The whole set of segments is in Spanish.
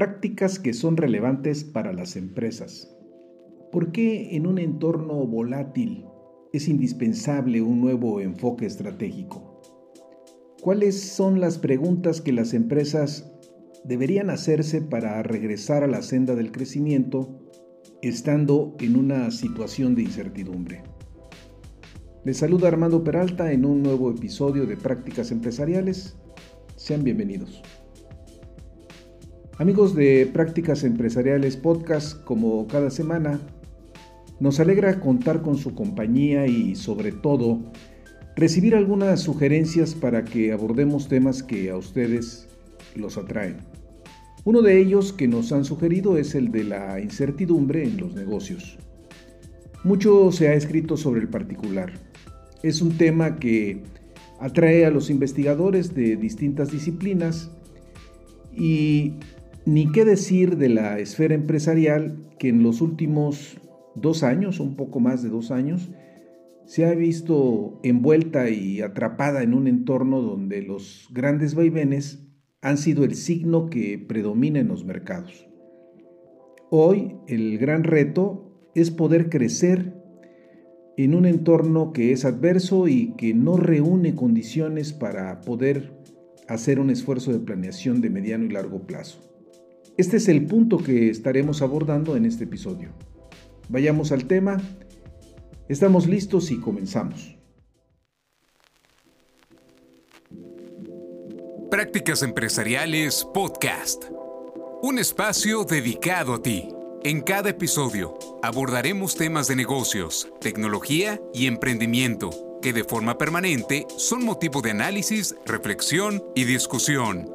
Prácticas que son relevantes para las empresas. ¿Por qué en un entorno volátil es indispensable un nuevo enfoque estratégico? ¿Cuáles son las preguntas que las empresas deberían hacerse para regresar a la senda del crecimiento estando en una situación de incertidumbre? Les saluda Armando Peralta en un nuevo episodio de Prácticas Empresariales. Sean bienvenidos. Amigos de Prácticas Empresariales Podcast, como cada semana, nos alegra contar con su compañía y sobre todo recibir algunas sugerencias para que abordemos temas que a ustedes los atraen. Uno de ellos que nos han sugerido es el de la incertidumbre en los negocios. Mucho se ha escrito sobre el particular. Es un tema que atrae a los investigadores de distintas disciplinas y ni qué decir de la esfera empresarial que en los últimos dos años, un poco más de dos años, se ha visto envuelta y atrapada en un entorno donde los grandes vaivenes han sido el signo que predomina en los mercados. Hoy el gran reto es poder crecer en un entorno que es adverso y que no reúne condiciones para poder hacer un esfuerzo de planeación de mediano y largo plazo. Este es el punto que estaremos abordando en este episodio. Vayamos al tema. Estamos listos y comenzamos. Prácticas Empresariales Podcast. Un espacio dedicado a ti. En cada episodio abordaremos temas de negocios, tecnología y emprendimiento que de forma permanente son motivo de análisis, reflexión y discusión.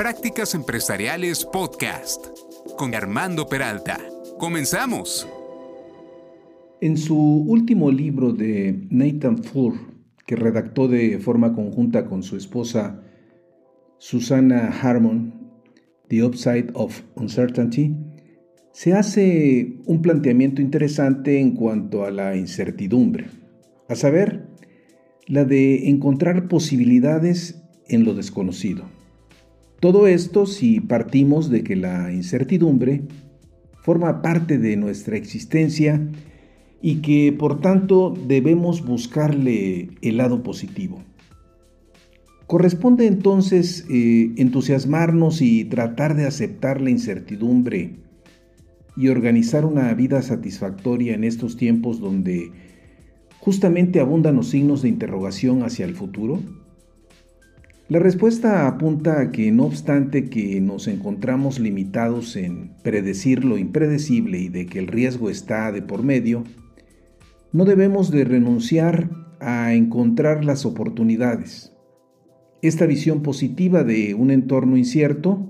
Prácticas Empresariales Podcast con Armando Peralta. Comenzamos. En su último libro de Nathan Furr, que redactó de forma conjunta con su esposa Susana Harmon, The Upside of Uncertainty, se hace un planteamiento interesante en cuanto a la incertidumbre, a saber, la de encontrar posibilidades en lo desconocido. Todo esto si partimos de que la incertidumbre forma parte de nuestra existencia y que por tanto debemos buscarle el lado positivo. Corresponde entonces eh, entusiasmarnos y tratar de aceptar la incertidumbre y organizar una vida satisfactoria en estos tiempos donde justamente abundan los signos de interrogación hacia el futuro. La respuesta apunta a que no obstante que nos encontramos limitados en predecir lo impredecible y de que el riesgo está de por medio, no debemos de renunciar a encontrar las oportunidades. Esta visión positiva de un entorno incierto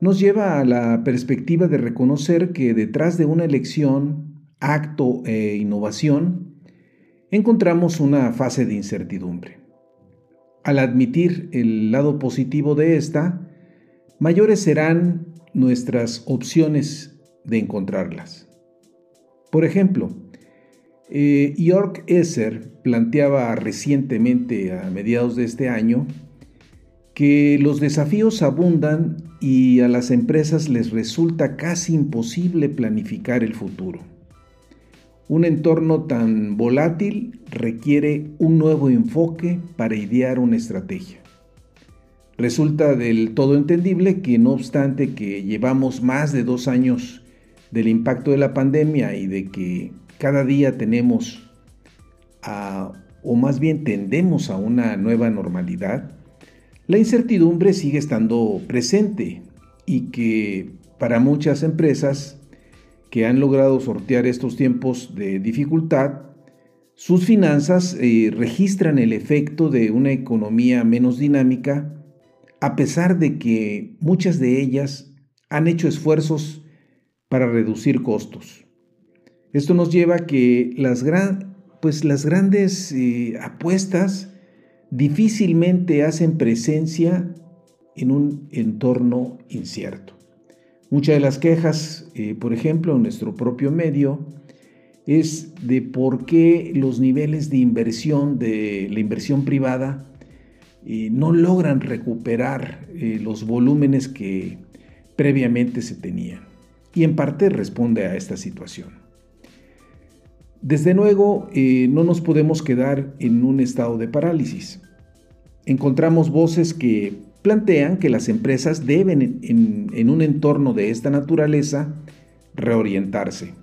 nos lleva a la perspectiva de reconocer que detrás de una elección, acto e innovación, encontramos una fase de incertidumbre. Al admitir el lado positivo de esta, mayores serán nuestras opciones de encontrarlas. Por ejemplo, eh, York Esser planteaba recientemente, a mediados de este año, que los desafíos abundan y a las empresas les resulta casi imposible planificar el futuro. Un entorno tan volátil requiere un nuevo enfoque para idear una estrategia. Resulta del todo entendible que no obstante que llevamos más de dos años del impacto de la pandemia y de que cada día tenemos o más bien tendemos a una nueva normalidad, la incertidumbre sigue estando presente y que para muchas empresas que han logrado sortear estos tiempos de dificultad, sus finanzas eh, registran el efecto de una economía menos dinámica, a pesar de que muchas de ellas han hecho esfuerzos para reducir costos. Esto nos lleva a que las, pues grandes eh, apuestas difícilmente hacen presencia en un entorno incierto. Muchas de las quejas, eh, por ejemplo, en nuestro propio medio, es de por qué los niveles de inversión de la inversión privada eh, no logran recuperar eh, los volúmenes que previamente se tenían. Y en parte responde a esta situación. Desde luego, no nos podemos quedar en un estado de parálisis. Encontramos voces que plantean que las empresas deben, en, un entorno de esta naturaleza, reorientarse.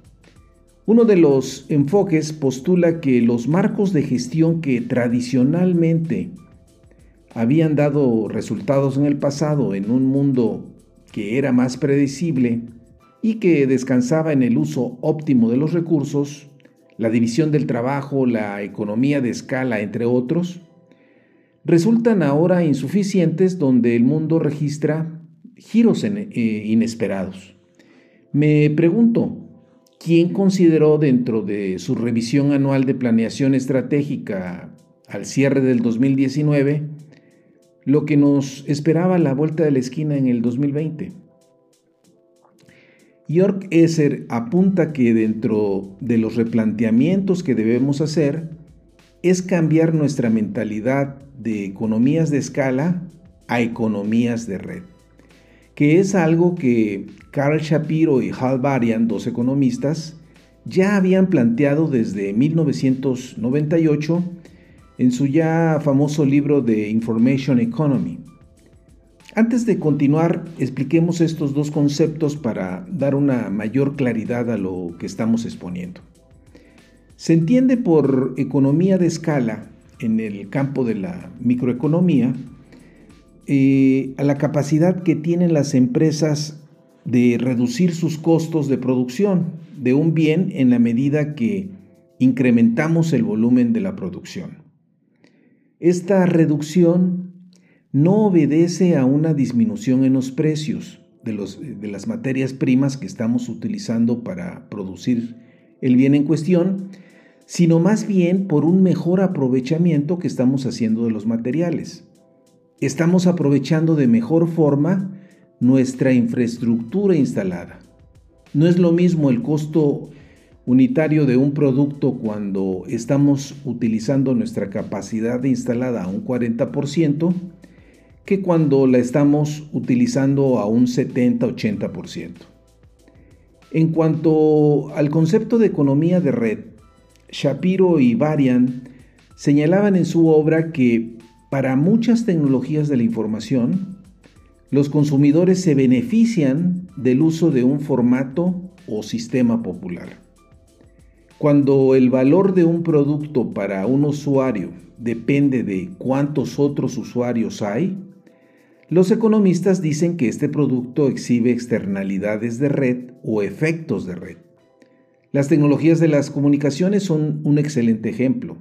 Uno de los enfoques postula que los marcos de gestión que tradicionalmente habían dado resultados en el pasado en un mundo que era más predecible y que descansaba en el uso óptimo de los recursos, la división del trabajo, la economía de escala, entre otros, resultan ahora insuficientes donde el mundo registra giros eh, inesperados. Me pregunto, ¿quién consideró dentro de su revisión anual de planeación estratégica al cierre del 2019 lo que nos esperaba a la vuelta de la esquina en el 2020? York Esser apunta que dentro de los replanteamientos que debemos hacer es cambiar nuestra mentalidad de economías de escala a economías de red, que es algo que Carl Shapiro y Hal Varian, dos economistas, ya habían planteado desde 1998 en su ya famoso libro de Information Economy. Antes de continuar, expliquemos estos dos conceptos para dar una mayor claridad a lo que estamos exponiendo. Se entiende por economía de escala en el campo de la microeconomía eh, a la capacidad que tienen las empresas de reducir sus costos de producción de un bien en la medida que incrementamos el volumen de la producción. Esta reducción no obedece a una disminución en los precios de, los, de las materias primas que estamos utilizando para producir el bien en cuestión, sino más bien por un mejor aprovechamiento que estamos haciendo de los materiales. Estamos aprovechando de mejor forma nuestra infraestructura instalada. No es lo mismo el costo unitario de un producto cuando estamos utilizando nuestra capacidad instalada a un 40% que cuando la estamos utilizando a un 70-80%. En cuanto al concepto de economía de red, Shapiro y Varian señalaban en su obra que para muchas tecnologías de la información, los consumidores se benefician del uso de un formato o sistema popular. Cuando el valor de un producto para un usuario depende de cuántos otros usuarios hay, los economistas dicen que este producto exhibe externalidades de red o efectos de red. Las tecnologías de las comunicaciones son un excelente ejemplo.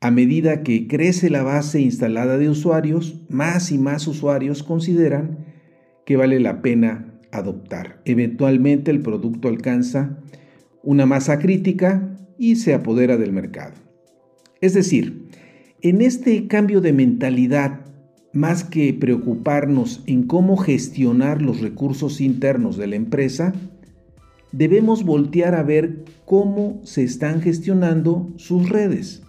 A medida que crece la base instalada de usuarios, más y más usuarios consideran que vale la pena adoptar. Eventualmente el producto alcanza una masa crítica y se apodera del mercado. Es decir, en este cambio de mentalidad, más que preocuparnos en cómo gestionar los recursos internos de la empresa, debemos voltear a ver cómo se están gestionando sus redes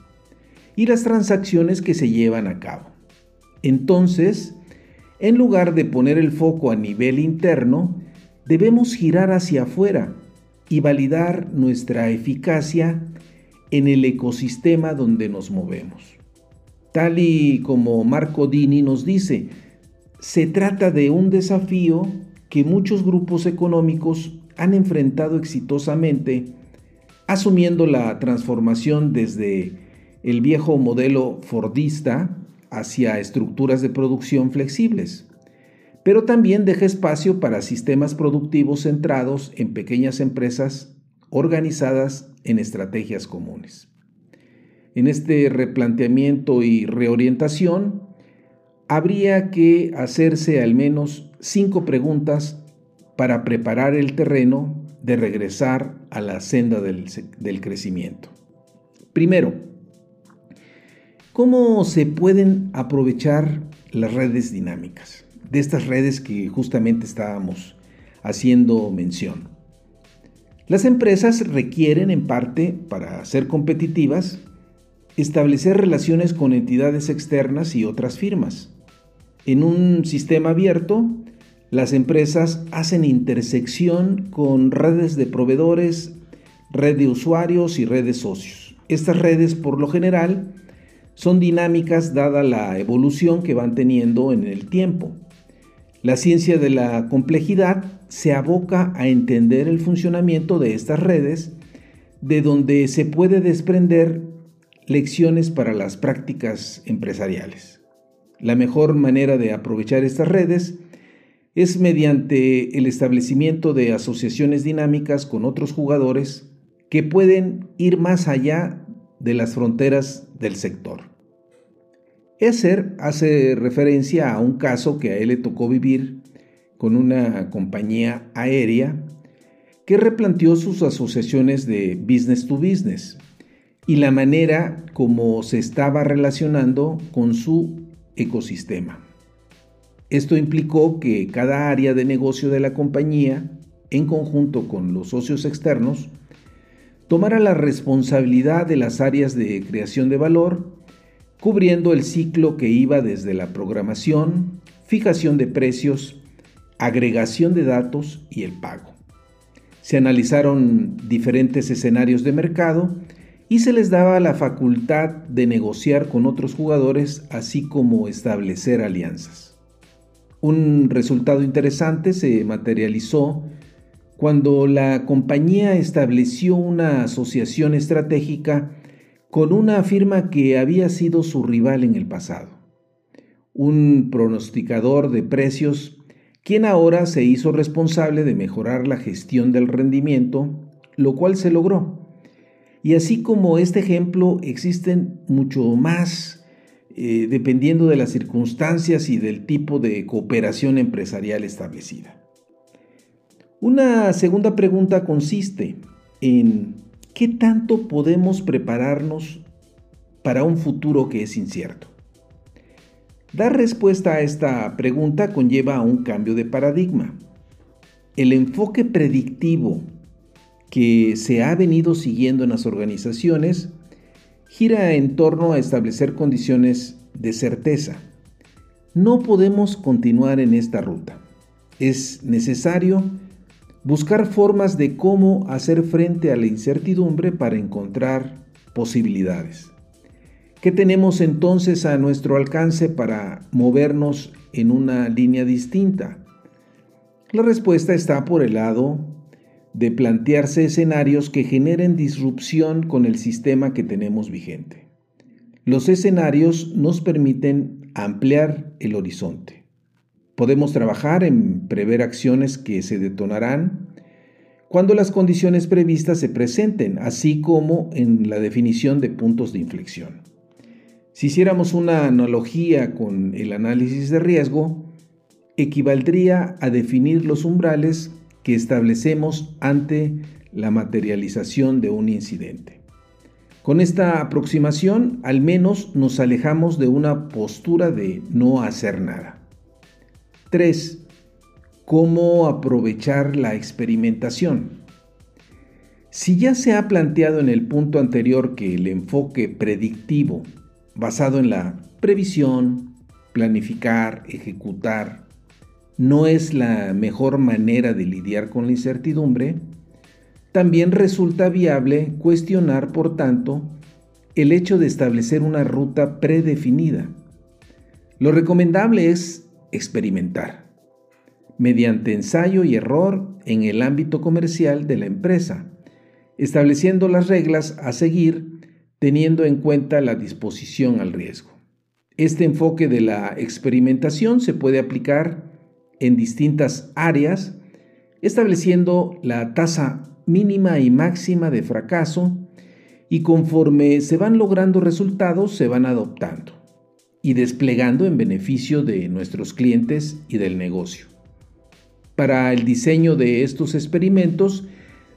y las transacciones que se llevan a cabo. Entonces, en lugar de poner el foco a nivel interno, debemos girar hacia afuera y validar nuestra eficacia en el ecosistema donde nos movemos. Tal y como Marco Dini nos dice, se trata de un desafío que muchos grupos económicos han enfrentado exitosamente, asumiendo la transformación desde el viejo modelo Fordista hacia estructuras de producción flexibles, pero también deja espacio para sistemas productivos centrados en pequeñas empresas organizadas en estrategias comunes. En este replanteamiento y reorientación, habría que hacerse al menos cinco preguntas para preparar el terreno de regresar a la senda del, crecimiento. Primero, ¿cómo se pueden aprovechar las redes dinámicas? De estas redes que justamente estábamos haciendo mención. Las empresas requieren en parte, para ser competitivas, establecer relaciones con entidades externas y otras firmas. En un sistema abierto, las empresas hacen intersección con redes de proveedores, red de usuarios y redes socios. Estas redes, por lo general, son dinámicas dada la evolución que van teniendo en el tiempo. La ciencia de la complejidad se aboca a entender el funcionamiento de estas redes, de donde se puede desprender lecciones para las prácticas empresariales. La mejor manera de aprovechar estas redes es mediante el establecimiento de asociaciones dinámicas con otros jugadores que pueden ir más allá de las fronteras del sector. Esser hace referencia a un caso que a él le tocó vivir con una compañía aérea que replanteó sus asociaciones de business to business y la manera como se estaba relacionando con su ecosistema. Esto implicó que cada área de negocio de la compañía, en conjunto con los socios externos, tomara la responsabilidad de las áreas de creación de valor, cubriendo el ciclo que iba desde la programación, fijación de precios, agregación de datos y el pago. Se analizaron diferentes escenarios de mercado y se les daba la facultad de negociar con otros jugadores así como establecer alianzas. Un resultado interesante se materializó cuando la compañía estableció una asociación estratégica con una firma que había sido su rival en el pasado. Un pronosticador de precios quien ahora se hizo responsable de mejorar la gestión del rendimiento, lo cual se logró. Y así como este ejemplo, existen mucho más eh, dependiendo de las circunstancias y del tipo de cooperación empresarial establecida. Una segunda pregunta consiste en qué tanto podemos prepararnos para un futuro que es incierto. Dar respuesta a esta pregunta conlleva un cambio de paradigma. El enfoque predictivo que se ha venido siguiendo en las organizaciones gira en torno a establecer condiciones de certeza. No podemos continuar en esta ruta. Es necesario buscar formas de cómo hacer frente a la incertidumbre para encontrar posibilidades. ¿Qué tenemos entonces a nuestro alcance para movernos en una línea distinta? La respuesta está por el lado de plantearse escenarios que generen disrupción con el sistema que tenemos vigente. Los escenarios nos permiten ampliar el horizonte. Podemos trabajar en prever acciones que se detonarán cuando las condiciones previstas se presenten, así como en la definición de puntos de inflexión. Si hiciéramos una analogía con el análisis de riesgo, equivaldría a definir los umbrales que establecemos ante la materialización de un incidente. Con esta aproximación, al menos nos alejamos de una postura de no hacer nada. 3. ¿Cómo aprovechar la experimentación? Si ya se ha planteado en el punto anterior que el enfoque predictivo basado en la previsión, planificar, ejecutar, no es la mejor manera de lidiar con la incertidumbre, también resulta viable cuestionar, por tanto, el hecho de establecer una ruta predefinida. Lo recomendable es experimentar, mediante ensayo y error en el ámbito comercial de la empresa, estableciendo las reglas a seguir teniendo en cuenta la disposición al riesgo. Este enfoque de la experimentación se puede aplicar en distintas áreas, estableciendo la tasa mínima y máxima de fracaso y conforme se van logrando resultados se van adoptando y desplegando en beneficio de nuestros clientes y del negocio. Para el diseño de estos experimentos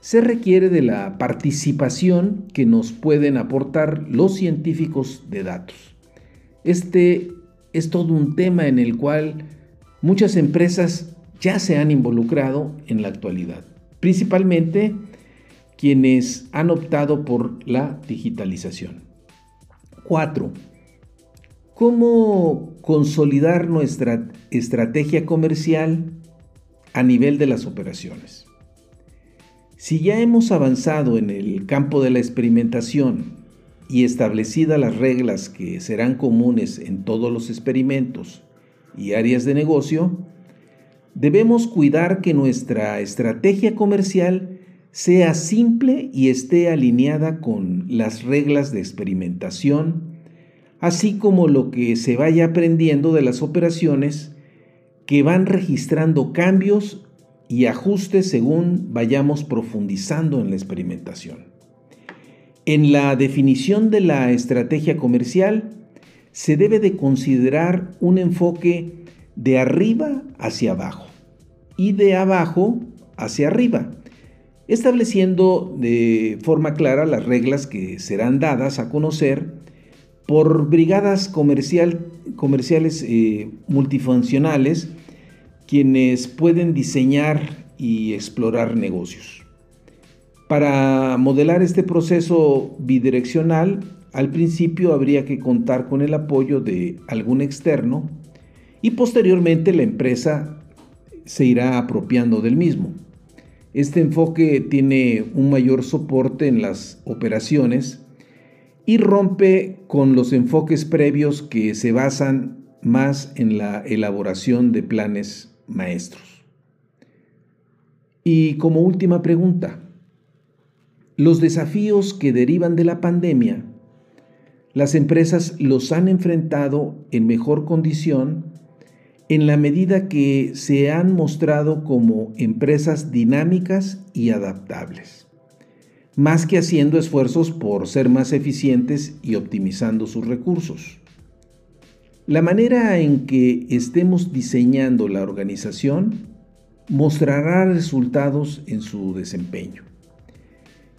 se requiere de la participación que nos pueden aportar los científicos de datos. Este es todo un tema en el cual muchas empresas ya se han involucrado en la actualidad, principalmente quienes han optado por la digitalización. 4. ¿Cómo consolidar nuestra estrategia comercial a nivel de las operaciones? Si ya hemos avanzado en el campo de la experimentación y establecidas las reglas que serán comunes en todos los experimentos y áreas de negocio, debemos cuidar que nuestra estrategia comercial sea simple y esté alineada con las reglas de experimentación, así como lo que se vaya aprendiendo de las operaciones que van registrando cambios y ajustes según vayamos profundizando en la experimentación. En la definición de la estrategia comercial se debe de considerar un enfoque de arriba hacia abajo y de abajo hacia arriba, estableciendo de forma clara las reglas que serán dadas a conocer por brigadas comercial, comerciales eh, multifuncionales quienes pueden diseñar y explorar negocios. Para modelar este proceso bidireccional, al principio habría que contar con el apoyo de algún externo y posteriormente la empresa se irá apropiando del mismo. Este enfoque tiene un mayor soporte en las operaciones y rompe con los enfoques previos que se basan más en la elaboración de planes maestros. Y como última pregunta, los desafíos que derivan de la pandemia, las empresas los han enfrentado en mejor condición en la medida que se han mostrado como empresas dinámicas y adaptables, más que haciendo esfuerzos por ser más eficientes y optimizando sus recursos. La manera en que estemos diseñando la organización mostrará resultados en su desempeño.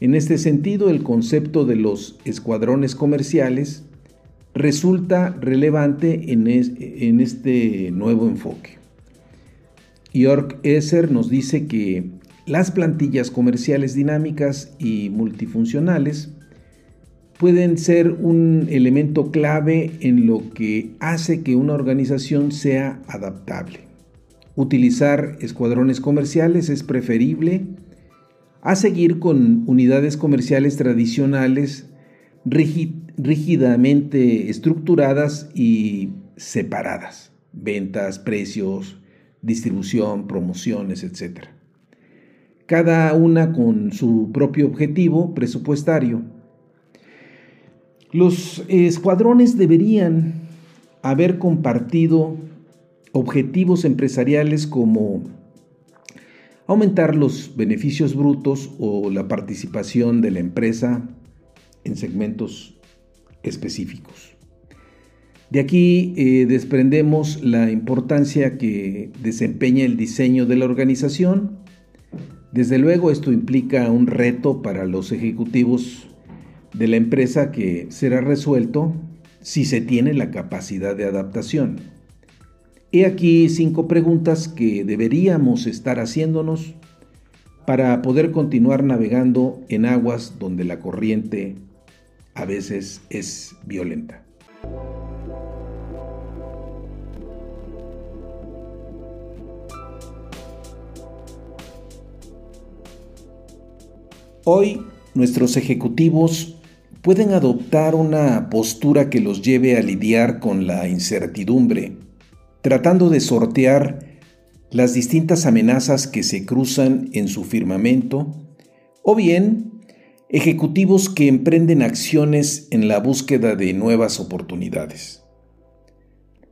En este sentido, el concepto de los escuadrones comerciales resulta relevante en, este nuevo enfoque. York Esser nos dice que las plantillas comerciales dinámicas y multifuncionales pueden ser un elemento clave en lo que hace que una organización sea adaptable. Utilizar escuadrones comerciales es preferible a seguir con unidades comerciales tradicionales rígidamente estructuradas y separadas. Ventas, precios, distribución, promociones, etc. Cada una con su propio objetivo presupuestario los escuadrones deberían haber compartido objetivos empresariales como aumentar los beneficios brutos o la participación de la empresa en segmentos específicos. De aquí eh, desprendemos la importancia que desempeña el diseño de la organización. Desde luego esto implica un reto para los ejecutivos de la empresa que será resuelto si se tiene la capacidad de adaptación. He aquí cinco preguntas que deberíamos estar haciéndonos para poder continuar navegando en aguas donde la corriente a veces es violenta. Hoy nuestros ejecutivos pueden adoptar una postura que los lleve a lidiar con la incertidumbre, tratando de sortear las distintas amenazas que se cruzan en su firmamento, o bien ejecutivos que emprenden acciones en la búsqueda de nuevas oportunidades.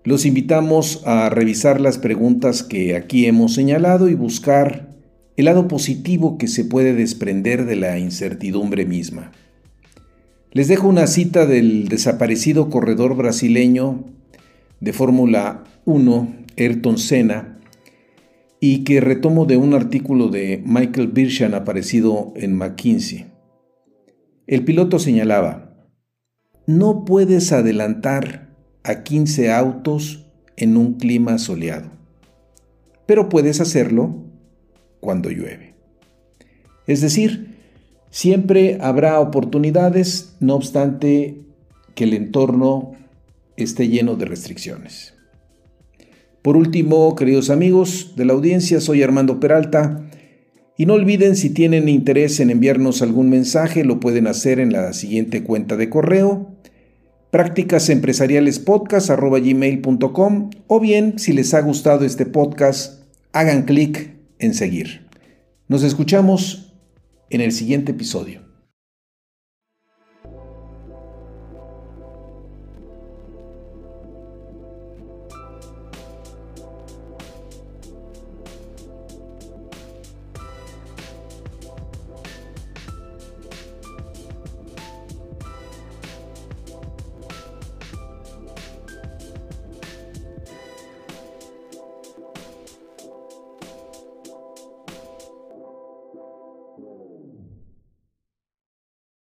Los invitamos a revisar las preguntas que aquí hemos señalado y buscar el lado positivo que se puede desprender de la incertidumbre misma. Les dejo una cita del desaparecido corredor brasileño de Fórmula 1, Ayrton Senna, y que retomo de un artículo de Michael Birshan aparecido en McKinsey. El piloto señalaba, no puedes adelantar a 15 autos en un clima soleado, pero puedes hacerlo cuando llueve. Es decir, siempre habrá oportunidades, no obstante que el entorno esté lleno de restricciones. Por último, queridos amigos de la audiencia, soy Armando Peralta y no olviden si tienen interés en enviarnos algún mensaje, lo pueden hacer en la siguiente cuenta de correo prácticasempresarialespodcast.com o bien, si les ha gustado este podcast, hagan clic en seguir. Nos escuchamos en el siguiente episodio.